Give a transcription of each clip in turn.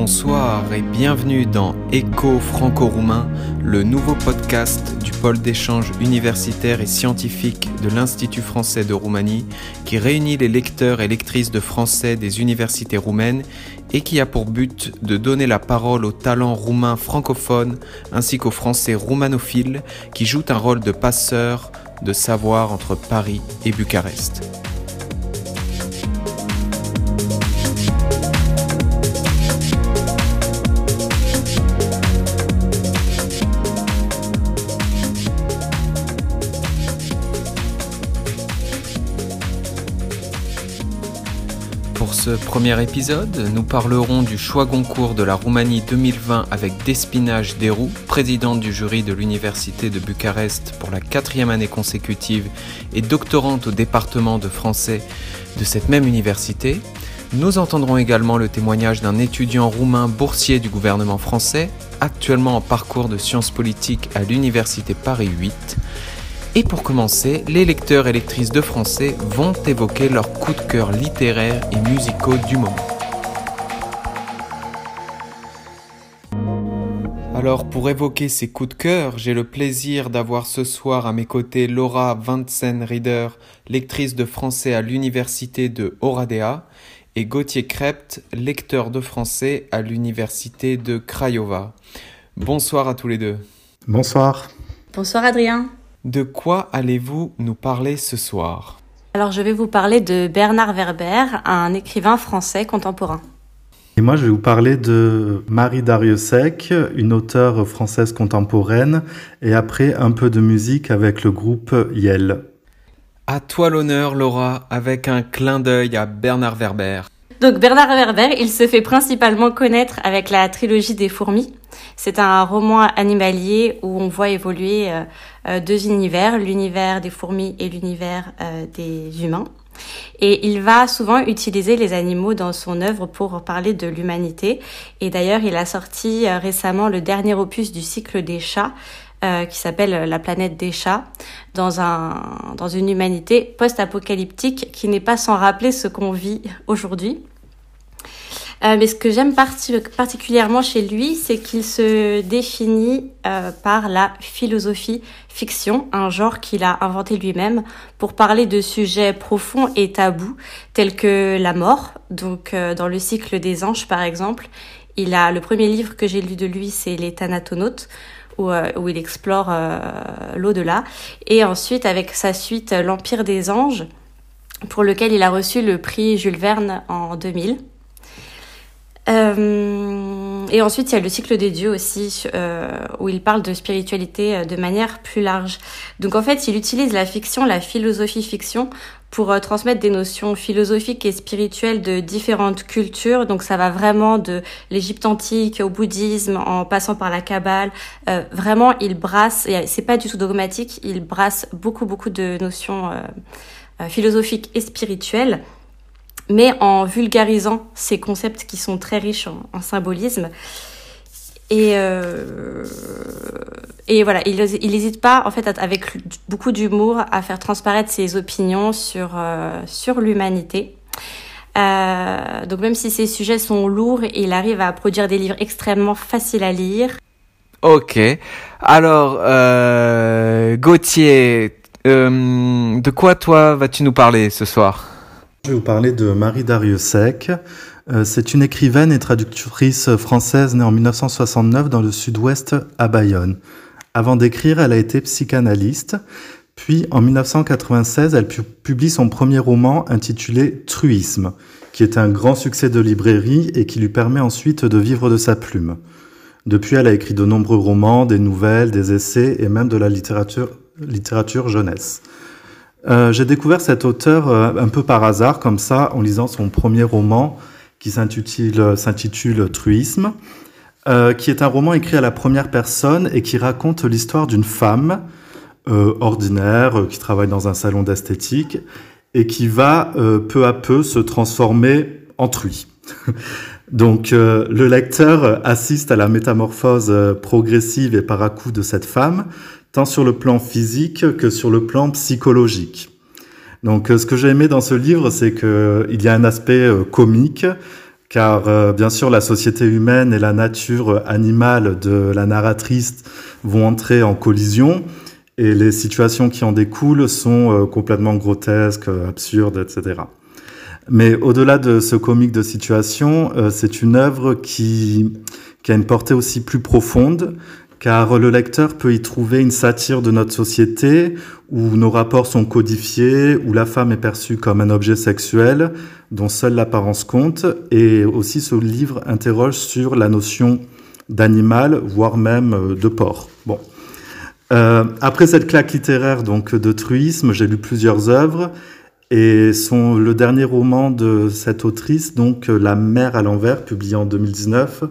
bonsoir et bienvenue dans Écho franco-roumain, le nouveau podcast du pôle d'échange universitaire et scientifique de l'Institut français de Roumanie qui réunit les lecteurs et lectrices de français des universités roumaines et qui a pour but de donner la parole aux talents roumains francophones ainsi qu'aux français roumanophiles qui jouent un rôle de passeur de savoir entre Paris et Bucarest. Ce premier épisode, nous parlerons du choix Goncourt de la Roumanie 2020 avec Despinage Derou, présidente du jury de l'Université de Bucarest pour la quatrième année consécutive et doctorante au département de français de cette même université. Nous entendrons également le témoignage d'un étudiant roumain boursier du gouvernement français, actuellement en parcours de sciences politiques à l'Université Paris 8. Et pour commencer, les lecteurs et lectrices de français vont évoquer leurs coups de cœur littéraires et musicaux du moment. Alors pour évoquer ces coups de cœur, j'ai le plaisir d'avoir ce soir à mes côtés Laura Vansen-Rieder, lectrice de français à l'université de Oradea, et Gauthier Krept, lecteur de français à l'université de Craiova. Bonsoir à tous les deux. Bonsoir. Bonsoir Adrien. De quoi allez-vous nous parler ce soir? Alors je vais vous parler de Bernard Werber, un écrivain français contemporain. Et moi je vais vous parler de Marie Dariussec, une auteure française contemporaine, et après un peu de musique avec le groupe Yel. À toi l'honneur Laura, avec un clin d'œil à Bernard Werber. Donc Bernard Werber, il se fait principalement connaître avec la trilogie des fourmis. C'est un roman animalier où on voit évoluer euh, euh, deux univers, l'univers des fourmis et l'univers euh, des humains. Et il va souvent utiliser les animaux dans son œuvre pour parler de l'humanité. Et d'ailleurs, il a sorti récemment le dernier opus du cycle des chats, qui s'appelle La planète des chats, dans, un, dans une humanité post-apocalyptique qui n'est pas sans rappeler ce qu'on vit aujourd'hui. Euh, mais ce que j'aime particulièrement chez lui, c'est qu'il se définit euh, par la philosophie fiction, un genre qu'il a inventé lui-même pour parler de sujets profonds et tabous tels que la mort. Donc euh, dans le cycle des anges par exemple, il a le premier livre que j'ai lu de lui, c'est Les Thanatonautes. Où, euh, où il explore euh, l'au-delà. Et ensuite, avec sa suite L'Empire des anges, pour lequel il a reçu le prix Jules Verne en 2000. Euh, et ensuite, il y a le cycle des dieux aussi, euh, où il parle de spiritualité euh, de manière plus large. Donc en fait, il utilise la fiction, la philosophie fiction, pour transmettre des notions philosophiques et spirituelles de différentes cultures. Donc ça va vraiment de l'Égypte antique au bouddhisme, en passant par la Kabbale. Vraiment, il brasse, et c'est pas du tout dogmatique, il brasse beaucoup, beaucoup de notions philosophiques et spirituelles mais en vulgarisant ces concepts qui sont très riches en, symbolisme. Et, euh, et voilà, il n'hésite pas, en fait, avec beaucoup d'humour, à faire transparaître ses opinions sur, euh, sur l'humanité. Euh, donc même si ces sujets sont lourds, il arrive à produire des livres extrêmement faciles à lire. Ok. Alors, Gauthier, de quoi toi vas-tu nous parler ce soir? Je vais vous parler de Marie Dariussec. Euh, c'est une écrivaine et traductrice française née en 1969 dans le sud-ouest à Bayonne. Avant d'écrire, elle a été psychanalyste. Puis, en 1996, elle publie son premier roman intitulé Truisme, qui est un grand succès de librairie et qui lui permet ensuite de vivre de sa plume. Depuis, elle a écrit de nombreux romans, des nouvelles, des essais et même de la littérature, littérature jeunesse. Euh, j'ai découvert cet auteur euh, un peu par hasard, comme ça, en lisant son premier roman qui s'intitule Truisme, euh, qui est un roman écrit à la première personne et qui raconte l'histoire d'une femme ordinaire qui travaille dans un salon d'esthétique et qui va peu à peu se transformer en truie. Donc le lecteur assiste à la métamorphose progressive et par à coup de cette femme, sur le plan physique que sur le plan psychologique. Donc, euh, ce que j'ai aimé dans ce livre, c'est qu'il y a un aspect euh, comique car bien sûr la société humaine et la nature animale de la narratrice vont entrer en collision et les situations qui en découlent sont complètement grotesques, absurdes, etc. Mais au-delà de ce comique de situation, c'est une œuvre qui a une portée aussi plus profonde, car le lecteur peut y trouver une satire de notre société, où nos rapports sont codifiés, où la femme est perçue comme un objet sexuel dont seule l'apparence compte, et aussi ce livre interroge sur la notion d'animal, voire même euh, de porc. Bon. Euh, après cette claque littéraire donc de truisme, j'ai lu plusieurs œuvres, et son, le dernier roman de cette autrice, donc La mer à l'envers, publié en 2019,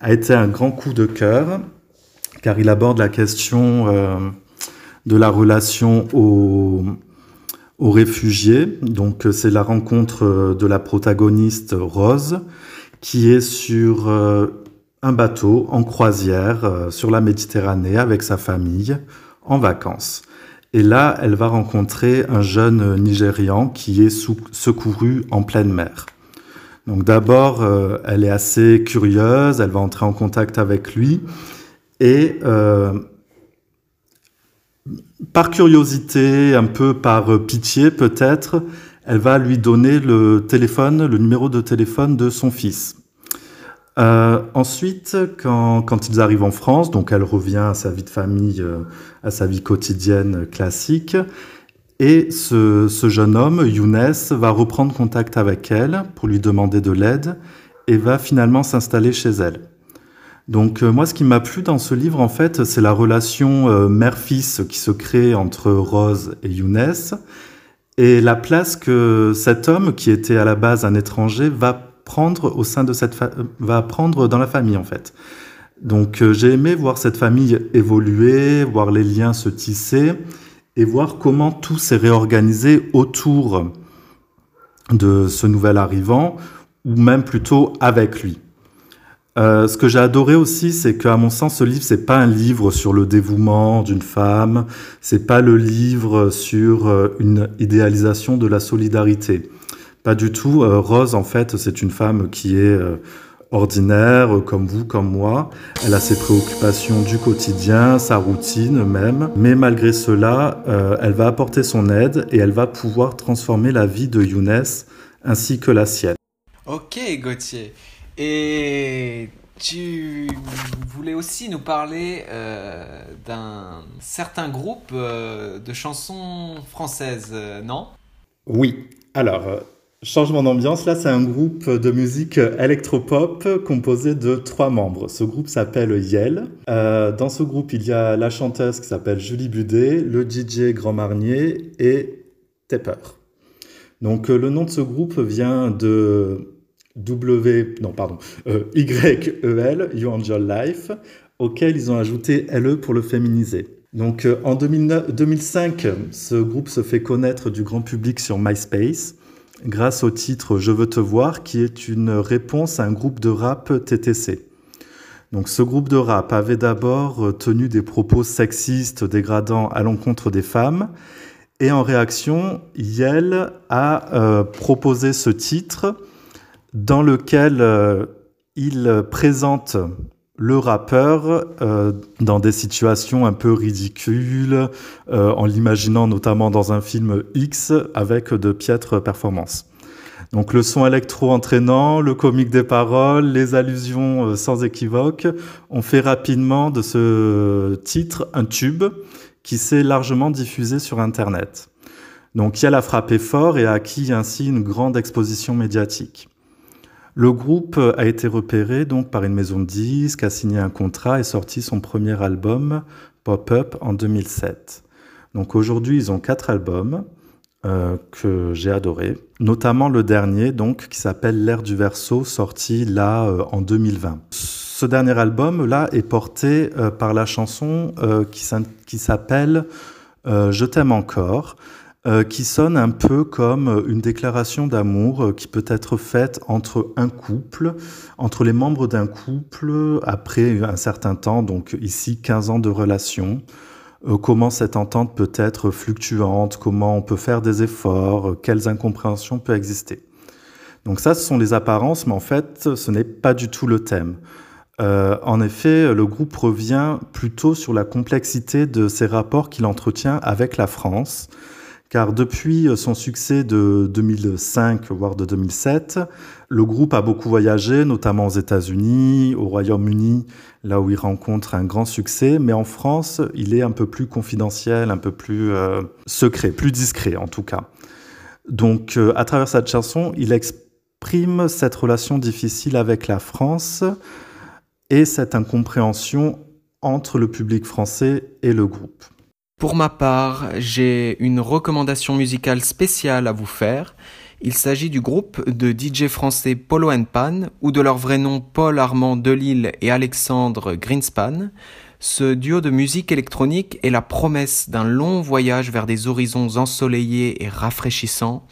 a été un grand coup de cœur car il aborde la question euh, de la relation aux, réfugiés. Donc c'est la rencontre euh, de la protagoniste Rose qui est sur euh, un bateau en croisière sur la Méditerranée avec sa famille en vacances. Et là, elle va rencontrer un jeune Nigérian qui est secouru en pleine mer. Donc d'abord, elle est assez curieuse, elle va entrer en contact avec lui et euh, par curiosité, un peu par pitié peut-être, elle va lui donner le téléphone, le numéro de téléphone de son fils. Euh, ensuite, quand, quand, ils arrivent en France, donc elle revient à sa vie de famille, euh, à sa vie quotidienne classique, et ce, ce, jeune homme, Younes, va reprendre contact avec elle pour lui demander de l'aide et va finalement s'installer chez elle. Donc euh, moi, ce qui m'a plu dans ce livre, en fait, c'est la relation euh, mère-fils qui se crée entre Rose et Younes, et la place que cet homme, qui était à la base un étranger, va prendre au sein de cette va prendre dans la famille, en fait. Donc euh, j'ai aimé voir cette famille évoluer, voir les liens se tisser, et voir comment tout s'est réorganisé autour de ce nouvel arrivant, ou même plutôt avec lui. Euh, ce que j'ai adoré aussi, c'est qu'à mon sens, ce livre, c'est pas un livre sur le dévouement d'une femme, c'est pas le livre sur euh, une idéalisation de la solidarité. Pas du tout. Euh, Rose, en fait, c'est une femme qui est ordinaire, comme vous, comme moi. Elle a ses préoccupations du quotidien, sa routine même. Mais malgré cela, elle va apporter son aide et elle va pouvoir transformer la vie de Younes ainsi que la sienne. Ok, Gauthier. Et tu voulais aussi nous parler euh, d'un certain groupe euh, de chansons françaises, euh, non? Oui. Alors, changement d'ambiance, là, c'est un groupe de musique électropop composé de trois membres. Ce groupe s'appelle Yel. dans ce groupe, il y a la chanteuse qui s'appelle Julie Budet, le DJ Grand Marnier et Tepper. Donc, le nom de ce groupe vient de W, non, pardon, euh, YEL, You Angel Life, auquel ils ont ajouté LE pour le féminiser. Donc euh, en 2005, ce groupe se fait connaître du grand public sur MySpace grâce au titre Je veux te voir, qui est une réponse à un groupe de rap TTC. Donc ce groupe de rap avait d'abord tenu des propos sexistes dégradants à l'encontre des femmes, et en réaction, Yel a euh, proposé ce titre dans lequel euh, il présente le rappeur euh, dans des situations un peu ridicules, euh, en l'imaginant notamment dans un film X avec de piètres performances. Donc le son électro entraînant, le comique des paroles, les allusions sans équivoque ont fait rapidement de ce titre un tube qui s'est largement diffusé sur Internet. Donc il a frappé fort et a acquis ainsi une grande exposition médiatique. Le groupe a été repéré donc par une maison de disques, a signé un contrat et sorti son premier album Pop-Up en 2007. Donc aujourd'hui, ils ont quatre albums euh, que j'ai adorés, notamment le dernier donc qui s'appelle L'ère du verso, sorti là euh, en 2020. Ce dernier album là est porté euh, par la chanson qui s'appelle Je t'aime encore. Euh, qui sonne un peu comme une déclaration d'amour euh, qui peut être faite entre un couple, entre les membres d'un couple après un certain temps, donc ici 15 ans de relation. Euh, comment cette entente peut être fluctuante, comment on peut faire des efforts, quelles incompréhensions peuvent exister. Donc ça, ce sont les apparences, mais en fait, ce n'est pas du tout le thème. En effet, le groupe revient plutôt sur la complexité de ses rapports qu'il entretient avec la France, car depuis son succès de 2005, voire de 2007, le groupe a beaucoup voyagé, notamment aux États-Unis, au Royaume-Uni, là où il rencontre un grand succès, mais en France, il est un peu plus confidentiel, un peu plus euh, secret, plus discret en tout cas. Donc, euh, à travers cette chanson, il exprime cette relation difficile avec la France et cette incompréhension entre le public français et le groupe. Pour ma part, j'ai une recommandation musicale spéciale à vous faire. Il s'agit du groupe de DJ français Polo Pan ou de leur vrai nom Paul Armand Delille et Alexandre Greenspan. Ce duo de musique électronique est la promesse d'un long voyage vers des horizons ensoleillés et rafraîchissants.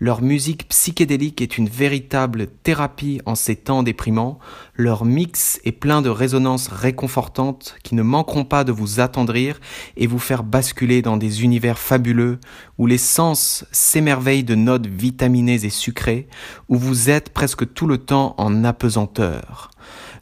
Leur musique psychédélique est une véritable thérapie en ces temps déprimants. Leur mix est plein de résonances réconfortantes qui ne manqueront pas de vous attendrir et vous faire basculer dans des univers fabuleux où les sens s'émerveillent de notes vitaminées et sucrées, où vous êtes presque tout le temps en apesanteur.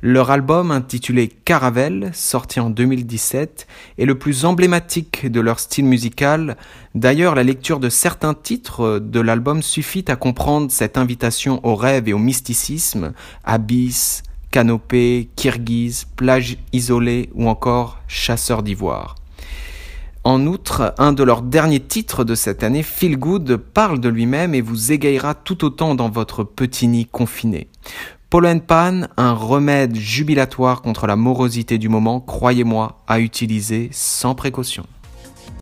Leur album intitulé Caravelle, sorti en 2017, est le plus emblématique de leur style musical. D'ailleurs, la lecture de certains titres de l'album suffit à comprendre cette invitation au rêve et au mysticisme, Abyss, Canopée, Kirghiz, Plage isolée ou encore Chasseur d'ivoire. En outre, un de leurs derniers titres de cette année, Feel Good, parle de lui-même et vous égayera tout autant dans votre petit nid confiné. Pollen Pan, un remède jubilatoire contre la morosité du moment, croyez-moi, à utiliser sans précaution.